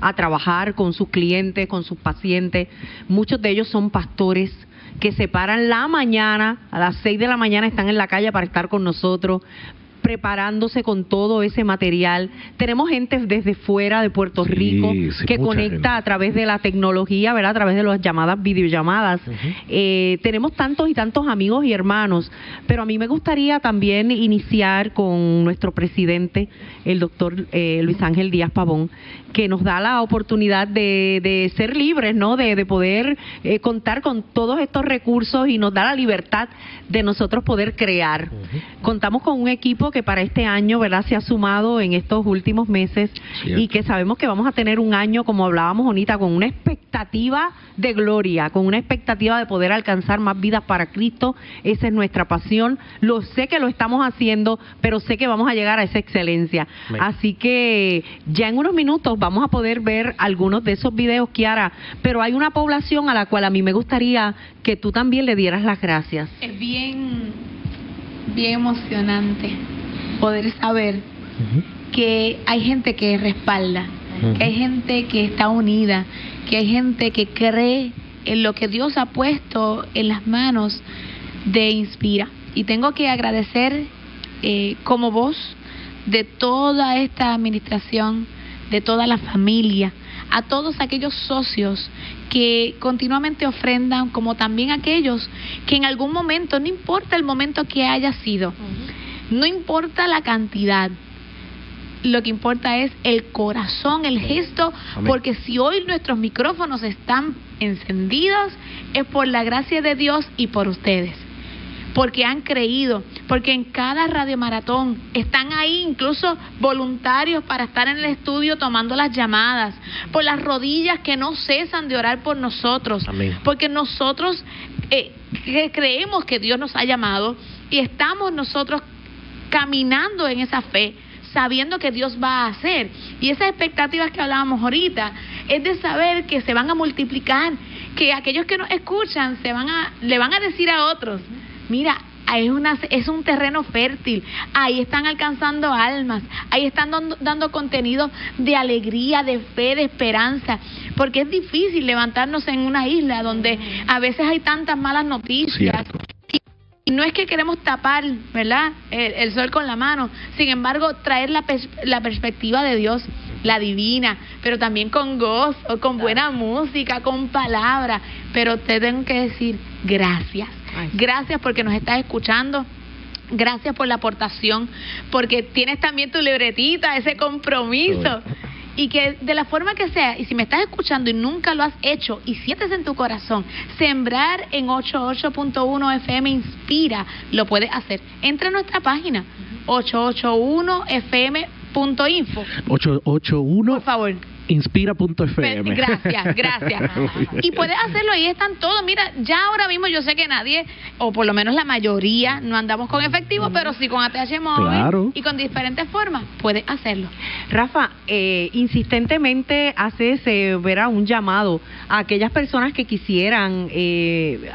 a trabajar con sus clientes, con sus pacientes. Muchos de ellos son pastores que se paran la mañana, a las 6 de la mañana están en la calle para estar con nosotros, preparándose con todo ese material. Tenemos gente desde fuera de Puerto Rico que conecta a través de la tecnología, ¿verdad? A través de las llamadas, videollamadas. Eh, tenemos tantos y tantos amigos y hermanos, pero a mí me gustaría también iniciar con nuestro presidente, el doctor eh, Luis Ángel Díaz Pavón, que nos da la oportunidad de, ser libres, ¿no? De, poder eh, contar con todos estos recursos y nos da la libertad de nosotros poder crear. Contamos con un equipo que para este año, ¿verdad? Se ha sumado en estos últimos meses y que sabemos que vamos a tener un año, como hablábamos bonita, con una expectativa de gloria, con una expectativa de poder alcanzar más vidas para Cristo. Esa es nuestra pasión. Lo sé que lo estamos haciendo, pero sé que vamos a llegar a esa excelencia. Así que ya en unos minutos vamos a poder ver algunos de esos videos, Kiara, pero hay una población a la cual a mí me gustaría que tú también le dieras las gracias. Es bien, bien emocionante poder saber que hay gente que respalda, que hay gente que está unida, que hay gente que cree en lo que Dios ha puesto en las manos de Inspira. Y tengo que agradecer eh, como voz de toda esta administración, de toda la familia, a todos aquellos socios que continuamente ofrendan, como también aquellos que en algún momento, no importa el momento que haya sido, no importa la cantidad, lo que importa es el corazón, el gesto, porque si hoy nuestros micrófonos están encendidos, es por la gracia de Dios y por ustedes. Porque han creído, porque en cada radiomaratón están ahí incluso voluntarios para estar en el estudio tomando las llamadas, por las rodillas que no cesan de orar por nosotros, porque nosotros eh, creemos que Dios nos ha llamado y estamos nosotros caminando en esa fe sabiendo que Dios va a hacer. Y esas expectativas que hablábamos ahorita es de saber que se van a multiplicar, que aquellos que nos escuchan se van a le van a decir a otros, Mira, es, una, es un terreno fértil, ahí están alcanzando almas, ahí están dando, contenido de alegría, de fe, de esperanza, porque es difícil levantarnos en una isla donde a veces hay tantas malas noticias. No es que queremos tapar, ¿verdad? El, sol con la mano, sin embargo, traer la, la perspectiva de Dios la divina, pero también con gozo, con buena música, con palabras. Pero te tengo que decir gracias. Gracias porque nos estás escuchando. Gracias por la aportación, porque tienes también tu libretita, ese compromiso. Y que de la forma que sea, y si me estás escuchando y nunca lo has hecho y sientes en tu corazón, sembrar en 88.1 FM Inspira, lo puedes hacer. Entra a nuestra página, 881 FM.info. 881 Por favor inspira.fm. Gracias, gracias. y puedes hacerlo, ahí están todos. Mira, ya ahora mismo yo sé que nadie, o por lo menos la mayoría, no andamos con efectivo, pero sí con ATH móvil y con diferentes formas, puedes hacerlo. Rafa, eh, insistentemente haces eh, verá un llamado a aquellas personas que quisieran eh,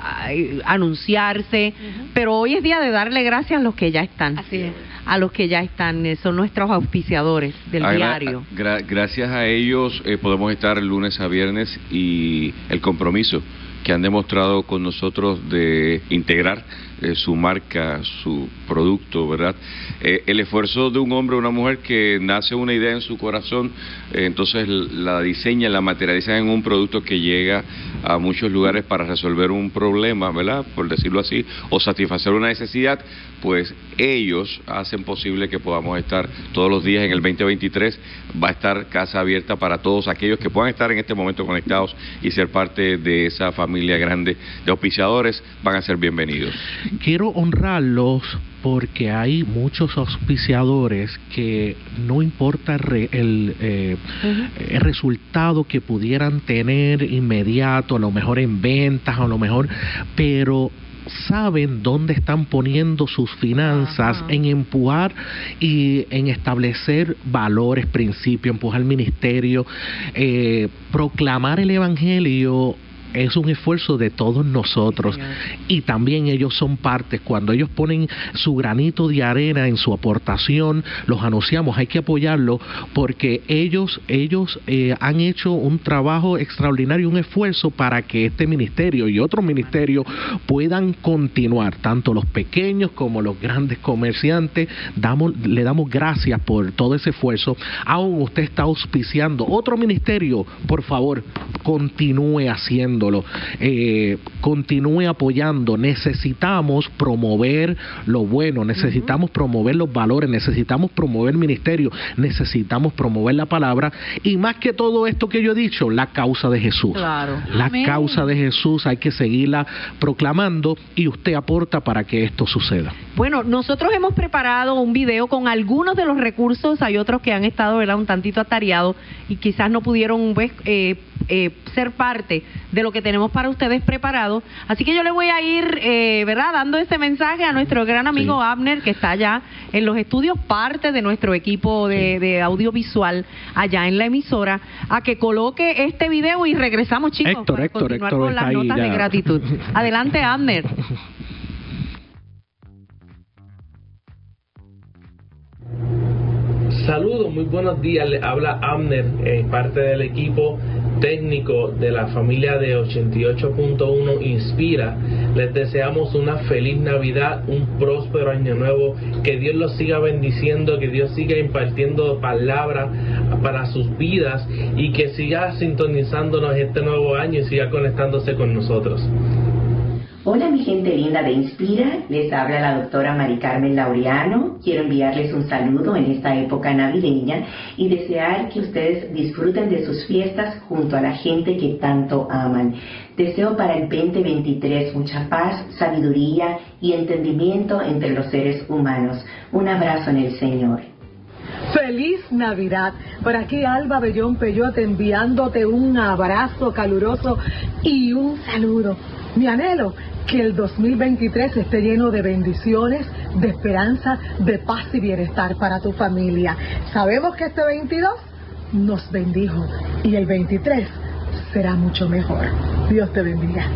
anunciarse, pero hoy es día de darle gracias a los que ya están. Así es a los que ya están, eh, son nuestros auspiciadores del diario. gracias a ellos eh, podemos estar lunes a viernes y el compromiso que han demostrado con nosotros de integrar eh, su marca, su producto, ¿verdad? Eh, el esfuerzo de un hombre o una mujer que nace una idea en su corazón, eh, entonces la diseña, la materializa en un producto que llega a muchos lugares para resolver un problema, ¿verdad? Por decirlo así, o satisfacer una necesidad, pues ellos hacen posible que podamos estar todos los días en el 2023. Va a estar casa abierta para todos aquellos que puedan estar en este momento conectados y ser parte de esa familia grande de auspiciadores, van a ser bienvenidos quiero honrarlos porque hay muchos auspiciadores que no importa el, eh, el, resultado que pudieran tener inmediato, a lo mejor en ventas, a lo mejor, pero saben dónde están poniendo sus finanzas en empujar y en establecer valores, principios, empujar el ministerio, eh, proclamar el evangelio es un esfuerzo de todos nosotros y también ellos son partes. Cuando ellos ponen su granito de arena en su aportación, los anunciamos, hay que apoyarlo porque ellos, ellos eh, han hecho un trabajo extraordinario, un esfuerzo para que este ministerio y otros ministerios puedan continuar, tanto los pequeños como los grandes comerciantes. Damos, le damos gracias por todo ese esfuerzo. Aún usted está auspiciando otro ministerio, por favor, continúe eh, continúe apoyando. Necesitamos promover lo bueno, necesitamos promover los valores, necesitamos promover ministerio, necesitamos promover la palabra y más que todo esto que yo he dicho, la causa de Jesús. Claro. La causa de Jesús hay que seguirla proclamando y usted aporta para que esto suceda. Bueno, nosotros hemos preparado un video con algunos de los recursos, hay otros que han estado ¿verdad? un tantito atareados y quizás no pudieron pues, eh, eh, ser parte de lo que tenemos para ustedes preparado. Así que yo le voy a ir, eh, ¿verdad?, dando este mensaje a nuestro gran amigo Abner, que está allá en los estudios, parte de nuestro equipo de, audiovisual allá en la emisora, a que coloque este video y regresamos, chicos, para continuar con las notas de gratitud. Adelante, Abner. Saludos, muy buenos días. Le habla Amner, eh, parte del equipo técnico de la familia de 88.1 Inspira. Les deseamos una feliz Navidad, un próspero año nuevo, que Dios los siga bendiciendo, que Dios siga impartiendo palabra para sus vidas y que siga sintonizándonos este nuevo año y siga conectándose con nosotros. Hola mi gente linda de Inspira, les habla la doctora Mari Carmen Laureano. Quiero enviarles un saludo en esta época navideña y desear que ustedes disfruten de sus fiestas junto a la gente que tanto aman. Deseo para el 2023 mucha paz, sabiduría y entendimiento entre los seres humanos. Un abrazo en el Señor. Feliz Navidad. Por aquí Alba Bellón Peyote enviándote un abrazo caluroso y un saludo. Mi anhelo que el 2023 esté lleno de bendiciones, de esperanza, de paz y bienestar para tu familia. Sabemos que este 22 nos bendijo y el 23 será mucho mejor. Dios te bendiga.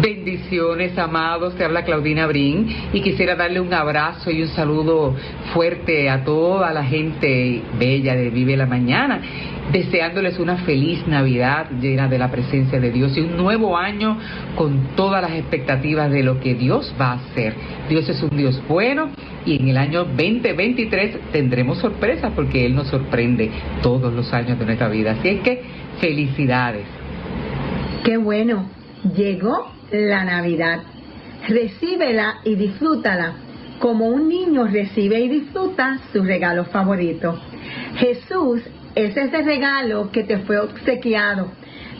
Bendiciones, amados. Te habla Claudina Brin y quisiera darle un abrazo y un saludo fuerte a toda la gente bella de Vive la Mañana deseándoles una feliz Navidad llena de la presencia de Dios y un nuevo año con todas las expectativas de lo que Dios va a hacer. Dios es un Dios bueno y en el año 2023 tendremos sorpresas porque Él nos sorprende todos los años de nuestra vida. Así es que felicidades. Qué bueno, llegó la Navidad. Recíbela y disfrútala como un niño recibe y disfruta su regalo favorito. Jesús es ese regalo que te fue obsequiado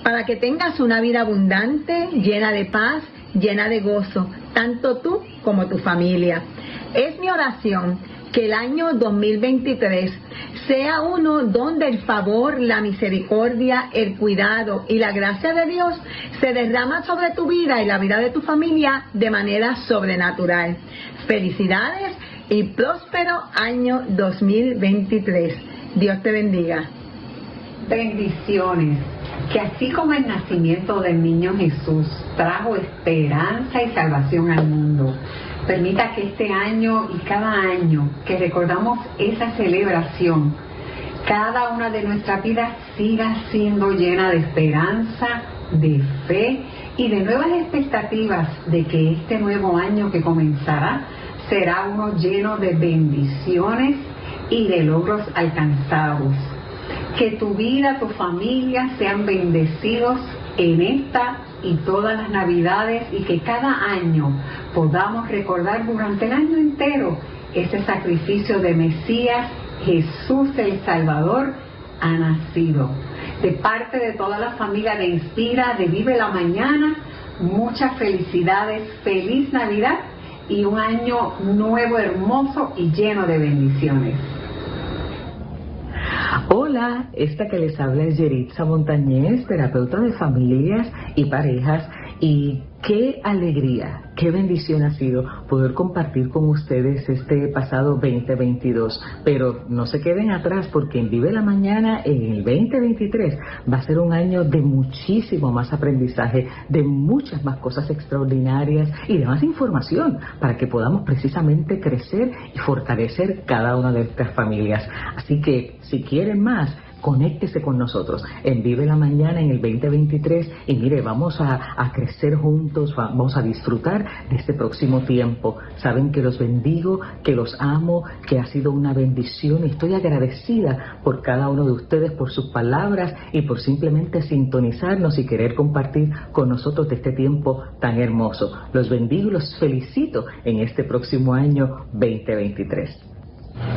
para que tengas una vida abundante, llena de paz, llena de gozo, tanto tú como tu familia. Es mi oración que el año 2023 sea uno donde el favor, la misericordia, el cuidado y la gracia de Dios se derrama sobre tu vida y la vida de tu familia de manera sobrenatural. Felicidades y próspero año 2023. Dios te bendiga. Bendiciones. Que así como el nacimiento del niño Jesús trajo esperanza y salvación al mundo, permita que este año y cada año que recordamos esa celebración, cada una de nuestras vidas siga siendo llena de esperanza, de fe y de nuevas expectativas de que este nuevo año que comenzará será uno lleno de bendiciones y de logros alcanzados. Que tu vida, tu familia sean bendecidos en esta y todas las navidades y que cada año podamos recordar durante el año entero ese sacrificio de Mesías, Jesús el Salvador, ha nacido. De parte de toda la familia de Inspira, de Vive la Mañana, muchas felicidades, feliz Navidad y un año nuevo, hermoso y lleno de bendiciones. Hola, esta que les habla es Yeritza Montañez, terapeuta de familias y parejas Y qué alegría, qué bendición ha sido poder compartir con ustedes este pasado 2022. Pero no se queden atrás porque en Vive la Mañana en el 2023 va a ser un año de muchísimo más aprendizaje, de muchas más cosas extraordinarias y de más información para que podamos precisamente crecer y fortalecer cada una de estas familias. Así que si quieren más, conéctese con nosotros en Vive la Mañana en el 2023 y mire, vamos a, a, crecer juntos, vamos a disfrutar de este próximo tiempo. Saben que los bendigo, que los amo, que ha sido una bendición y estoy agradecida por cada uno de ustedes, por sus palabras y por simplemente sintonizarnos y querer compartir con nosotros de este tiempo tan hermoso. Los bendigo y los felicito en este próximo año 2023.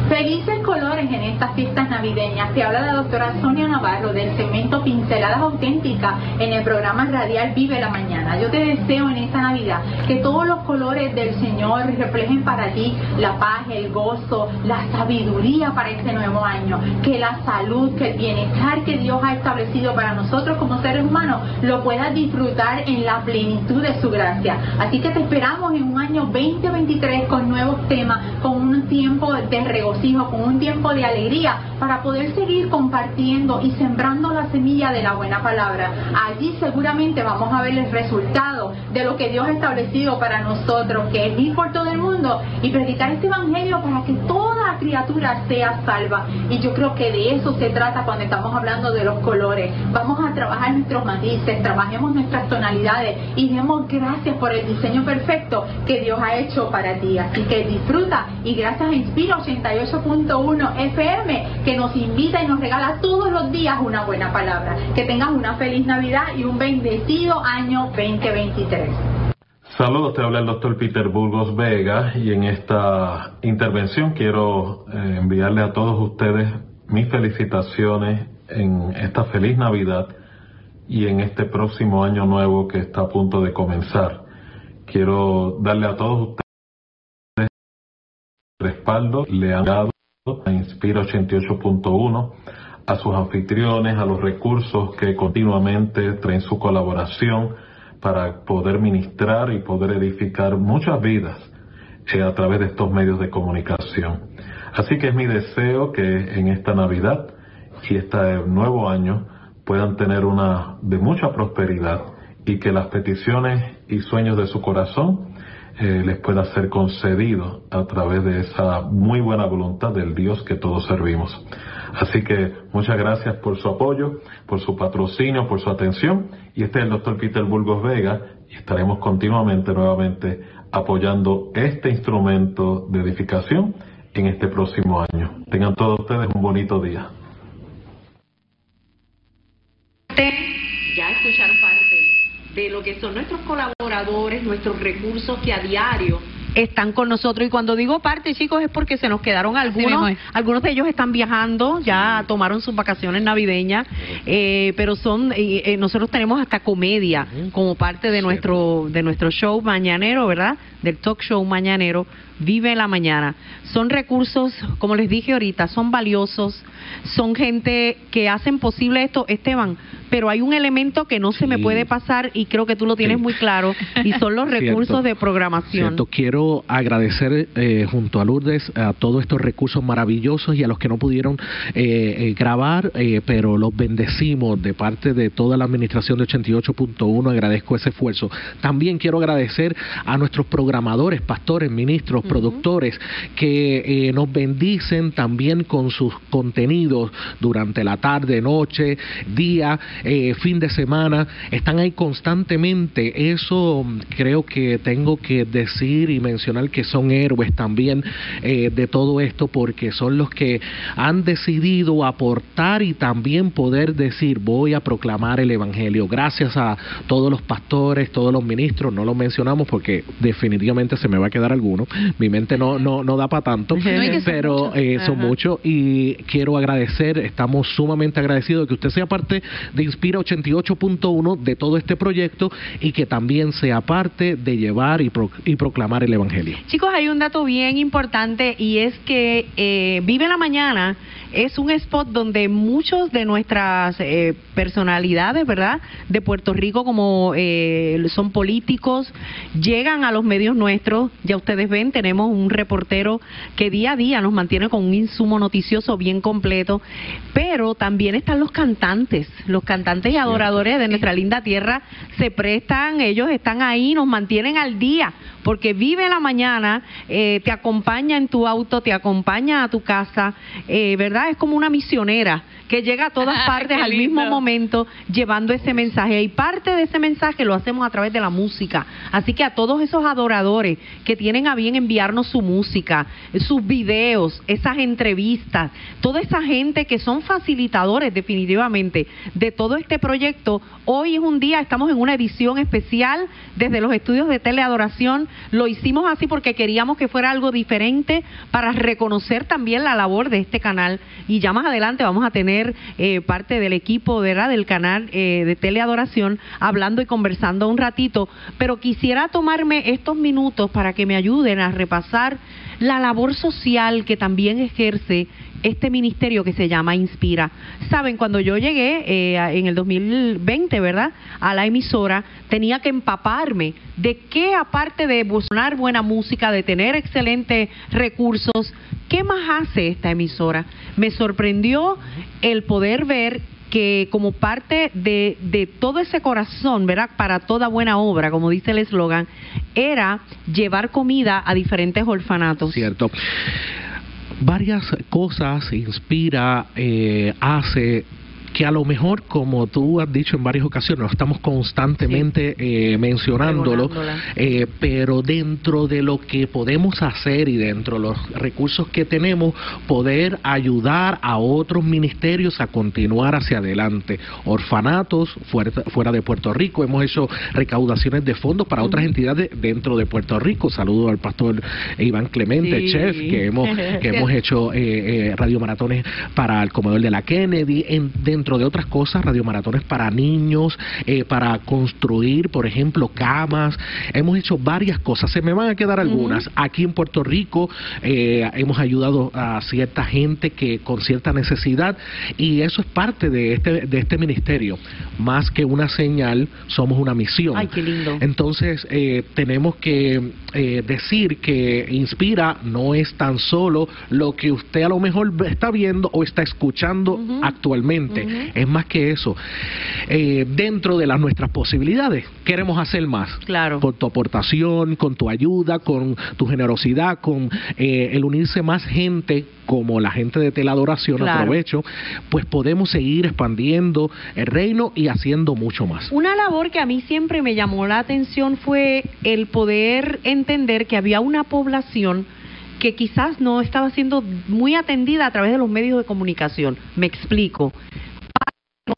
Felices colores en estas fiestas navideñas. Te habla la doctora Sonia Navarro del segmento Pinceladas Auténticas en el programa radial Vive la Mañana. Yo te deseo en esta Navidad que todos los colores del Señor reflejen para ti la paz, el gozo, la sabiduría para este nuevo año. Que la salud, que el bienestar que Dios ha establecido para nosotros como seres humanos lo puedas disfrutar en la plenitud de su gracia. Así que te esperamos en un año 2023 con nuevos temas, con un tiempo de regocijo, con un tiempo de alegría para poder seguir compartiendo y sembrando la semilla de la buena palabra. Allí seguramente vamos a ver el resultado de lo que Dios ha establecido para nosotros, que es ir por todo el mundo y predicar este evangelio para que toda criatura sea salva. Y yo creo que de eso se trata cuando estamos hablando de los colores. Vamos a trabajar nuestros matices, trabajemos nuestras tonalidades y demos gracias por el diseño perfecto que Dios ha hecho para ti. Así que disfruta y gracias a Inspiro 88.1 FM que nos invita y nos regala todos los días una buena palabra. Que tengas una feliz Navidad y un bendecido año 2023. Saludos, te habla el doctor Peter Burgos Vega y en esta intervención quiero eh, enviarle a todos ustedes mis felicitaciones en esta feliz Navidad y en este próximo año nuevo que está a punto de comenzar. Quiero darle a todos ustedes respaldo le han dado a Inspira 88.1, a sus anfitriones, a los recursos que continuamente traen su colaboración para poder ministrar y poder edificar muchas vidas eh, a través de estos medios de comunicación. Así que es mi deseo que en esta Navidad y este nuevo año puedan tener una de mucha prosperidad y que las peticiones y sueños de su corazón eh, les pueda ser concedido a través de esa muy buena voluntad del Dios que todos servimos. Así que muchas gracias por su apoyo, por su patrocinio, por su atención. Y este es el doctor Peter Burgos Vega y estaremos continuamente, nuevamente, apoyando este instrumento de edificación en este próximo año. Tengan todos ustedes un bonito día. Ya escucharon de lo que son nuestros colaboradores, nuestros recursos que a diario están con nosotros. Y cuando digo parte, chicos, es porque se nos quedaron algunos. Algunos de ellos están viajando, ya tomaron sus vacaciones navideñas, eh, pero son, eh, nosotros tenemos hasta comedia como parte de nuestro, de nuestro show mañanero, ¿verdad? Del talk show mañanero. Vive la mañana. Son recursos, como les dije ahorita, son valiosos, son gente que hacen posible esto, Esteban, pero hay un elemento que no se me puede pasar y creo que tú lo tienes muy claro y son los recursos de programación. Cierto. Quiero agradecer eh, junto a Lourdes a todos estos recursos maravillosos y a los que no pudieron eh, eh, grabar, pero los bendecimos de parte de toda la administración de 88.1, agradezco ese esfuerzo. También quiero agradecer a nuestros programadores, pastores, ministros, productores que nos bendicen también con sus contenidos durante la tarde, noche, día eh, fin de semana, están ahí constantemente. Eso creo que tengo que decir y mencionar que son héroes también eh, de todo esto porque son los que han decidido aportar y también poder decir voy a proclamar el Evangelio. Gracias a todos los pastores, todos los ministros, no los mencionamos porque definitivamente se me va a quedar alguno. Mi mente no, no, no da para tanto, pero eh, son muchos y quiero agradecer, estamos sumamente agradecidos de que usted sea parte de Inspira 88.1 de todo este proyecto y que también sea parte de llevar y, y proclamar el Evangelio. Chicos, hay un dato bien importante y es que eh, Vive la Mañana es un spot donde muchos de nuestras eh, personalidades, ¿verdad? De Puerto Rico, como eh, son políticos, llegan a los medios nuestros. Ya ustedes ven, tenemos un reportero que día a día nos mantiene con un insumo noticioso bien completo. Pero también están los cantantes, los cantantes y adoradores de nuestra linda tierra se prestan, ellos están ahí, nos mantienen al día, porque vive la mañana, eh, te acompaña en tu auto, te acompaña a tu casa, ¿verdad? Es como una misionera que llega a todas partes al mismo momento llevando ese mensaje. Y parte de ese mensaje lo hacemos a través de la música. Así que a todos esos adoradores que tienen a bien enviarnos su música, sus videos, esas entrevistas, toda esa gente que son facilitadores definitivamente de todo este proyecto, hoy es un día, estamos en una edición especial desde los estudios de teleadoración. Lo hicimos así porque queríamos que fuera algo diferente para reconocer también la labor de este canal y ya más adelante vamos a tener eh, parte del equipo ¿verdad? del canal eh, de Teleadoración hablando y conversando un ratito, pero quisiera tomarme estos minutos para que me ayuden a repasar la labor social que también ejerce este ministerio que se llama Inspira. Saben, cuando yo llegué eh, en el 2020, ¿verdad? A la emisora, tenía que empaparme de qué, aparte de buscar buena música, de tener excelentes recursos, ¿qué más hace esta emisora? Me sorprendió el poder ver que como parte de, de, todo ese corazón, ¿verdad? Para toda buena obra, como dice el eslogan, era llevar comida a diferentes orfanatos. Cierto. Varias cosas inspira, eh, hace que a lo mejor, como tú has dicho en varias ocasiones, estamos constantemente eh, mencionándolo, eh, pero dentro de lo que podemos hacer y dentro de los recursos que tenemos, poder ayudar a otros ministerios a continuar hacia adelante. Orfanatos fuera, de Puerto Rico, hemos hecho recaudaciones de fondos para otras entidades dentro de Puerto Rico. Saludo al pastor Iván Clemente, chef, que hemos, que hemos hecho eh, eh, radiomaratones para el comedor de la Kennedy, en, dentro de otras cosas, radiomaratones para niños, eh, para construir, por ejemplo, camas. Hemos hecho varias cosas, se me van a quedar algunas. Aquí en Puerto Rico eh, hemos ayudado a cierta gente que con cierta necesidad y eso es parte de este, de este ministerio. Más que una señal, somos una misión. Ay, qué lindo. Entonces, eh, tenemos que decir que Inspira no es tan solo lo que usted a lo mejor está viendo o está escuchando actualmente es más que eso. Eh, dentro de las nuestras posibilidades, queremos hacer más. Claro. Con tu aportación, con tu ayuda, con tu generosidad, con eh, el unirse más gente como la gente de Teladoración, aprovecho, pues podemos seguir expandiendo el reino y haciendo mucho más. Una labor que a mí siempre me llamó la atención fue el poder entender que había una población que quizás no estaba siendo muy atendida a través de los medios de comunicación. Me explico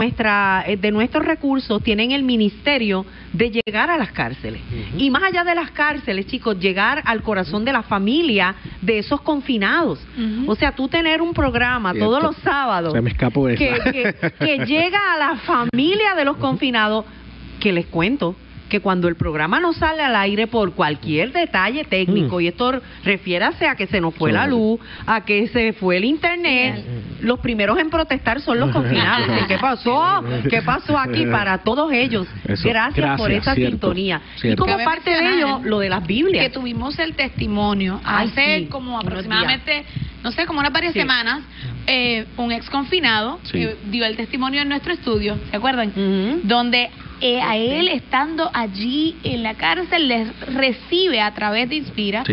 nuestra, eh, de nuestros recursos tienen el ministerio de llegar a las cárceles. Y más allá de las cárceles, chicos, llegar al corazón de la familia de esos confinados. O sea, tú tener un programa todos los sábados que, que llega a la familia de los confinados, que les cuento, que cuando el programa no sale al aire por cualquier detalle técnico, mm. y esto refiérase a que se nos fue la luz, a que se fue el internet, los primeros en protestar son los confinados. ¿Qué pasó? ¿Qué pasó aquí? Para todos ellos. Gracias, por esa sintonía. Y como parte de ello, lo de las Biblias. Que tuvimos el testimonio hace como aproximadamente, no sé, como unas varias semanas, eh, un ex confinado dio el testimonio en nuestro estudio, ¿se acuerdan? Donde eh, a él estando allí en la cárcel les recibe a través de Inspira.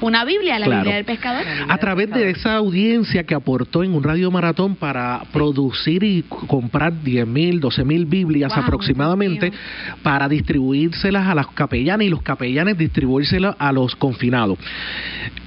Una Biblia, la Biblia del pescador. A través de esa audiencia que aportó en un radio maratón para producir y comprar 10 mil, 12 mil Biblias aproximadamente para distribuírselas a los capellanes y los capellanes distribuírselas a los confinados.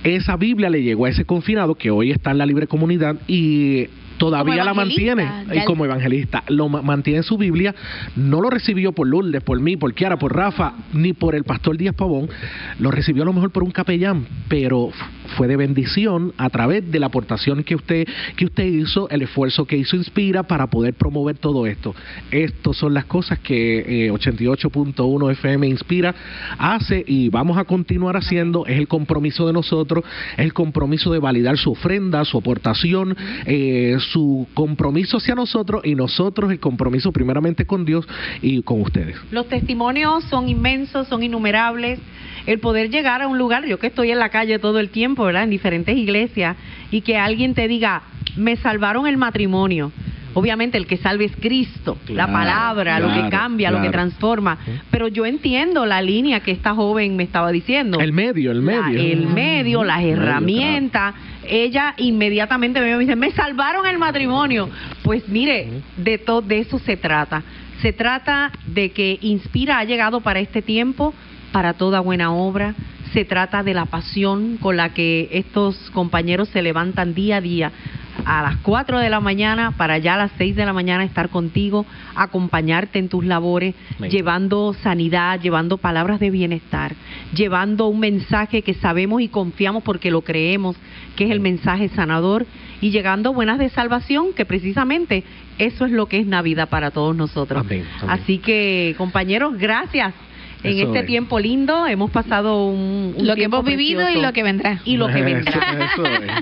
Esa Biblia le llegó a ese confinado que hoy está en la libre comunidad y todavía la mantiene y como evangelista. Lo mantiene en su Biblia. No lo recibió por Lourdes, por mí, por Kiara, por Rafa, ni por el pastor Díaz Pavón. Lo recibió a lo mejor por un capellán, pero fue de bendición a través de la aportación que usted que usted hizo, el esfuerzo que hizo Inspira para poder promover todo esto. Estas son las cosas que 88.1 eh, FM Inspira hace y vamos a continuar haciendo. Es el compromiso de nosotros, es el compromiso de validar su ofrenda, su aportación, eh, su compromiso hacia nosotros y nosotros el compromiso primeramente con Dios y con ustedes. Los testimonios son inmensos, son innumerables el poder llegar a un lugar, yo que estoy en la calle todo el tiempo, ¿verdad? En diferentes iglesias, y que alguien te diga, me salvaron el matrimonio. Obviamente el que salve es Cristo, la palabra, lo que cambia, lo que transforma. Pero yo entiendo la línea que esta joven me estaba diciendo. El medio, el medio. el medio, las herramientas. Ella inmediatamente me dice, me salvaron el matrimonio. Pues mire, de, todo de eso se trata. Se trata de que Inspira ha llegado para este tiempo para toda buena obra. Se trata de la pasión con la que estos compañeros se levantan día a día a las 4 de la mañana para ya a las 6 de la mañana estar contigo, acompañarte en tus labores, llevando sanidad, llevando palabras de bienestar, llevando un mensaje que sabemos y confiamos porque lo creemos, que es el mensaje sanador, y llegando buenas de salvación, que precisamente eso es lo que es Navidad para todos nosotros. Así que, compañeros, gracias en este tiempo lindo hemos pasado un, lo que hemos vivido y lo que vendrá. Y lo que vendrá.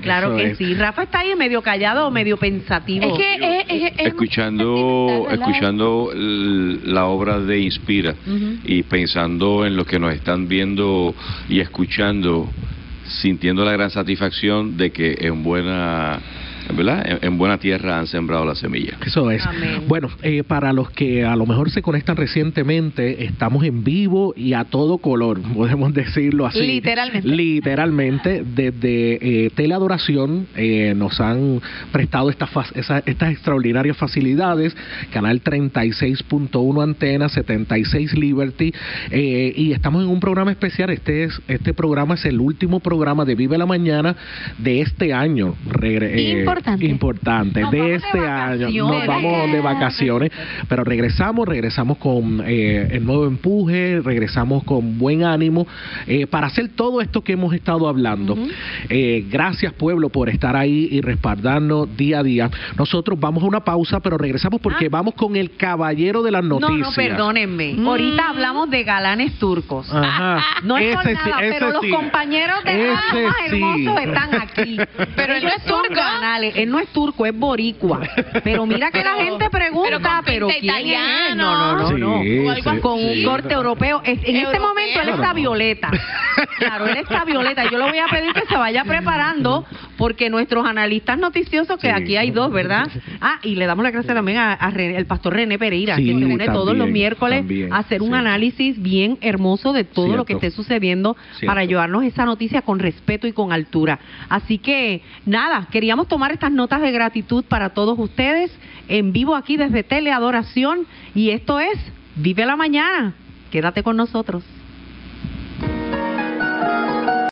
Claro que sí. Rafa está ahí medio callado o medio pensativo. Es que escuchando escuchando la obra de Inspira y pensando en lo que nos están viendo y escuchando sintiendo la gran satisfacción de que en buena ¿verdad? En, buena tierra han sembrado la semilla. Eso es. Bueno, eh, para los que a lo mejor se conectan recientemente, estamos en vivo y a todo color, podemos decirlo así. Literalmente. Literalmente, desde eh, Teleadoración eh, nos han prestado estas, estas extraordinarias facilidades, Canal 36.1 Antena, 76 Liberty, eh, y estamos en un programa especial. Este, es, este programa es el último programa de Vive la Mañana de este año. Importante. de este año. Nos vamos de vacaciones, pero regresamos, regresamos con eh, el nuevo empuje, regresamos con buen ánimo eh, para hacer todo esto que hemos estado hablando. Eh, gracias pueblo por estar ahí y respaldarnos día a día. Nosotros vamos a una pausa, pero regresamos porque ah. vamos con el caballero de las noticias. No, no, perdónenme. Mm. Ahorita hablamos de galanes turcos. No es por nada, pero los compañeros de más hermosos están aquí. Pero él no es turco él no es turco, es boricua. Pero mira que la gente pregunta, pero, ¿quién es? No, no, no, no. con un corte europeo. En este momento él está violeta. Claro, él está violeta. Yo le voy a pedir que se vaya preparando porque nuestros analistas noticiosos, que aquí hay dos, ¿verdad? Ah, y le damos la gracia también al pastor René Pereira, que se une todos los miércoles a hacer un análisis bien hermoso de todo lo que esté sucediendo para llevarnos esa noticia con respeto y con altura. Así que, nada, queríamos tomar estas notas de gratitud para todos ustedes en vivo aquí desde Teleadoración y esto es Vive la Mañana. Quédate con nosotros.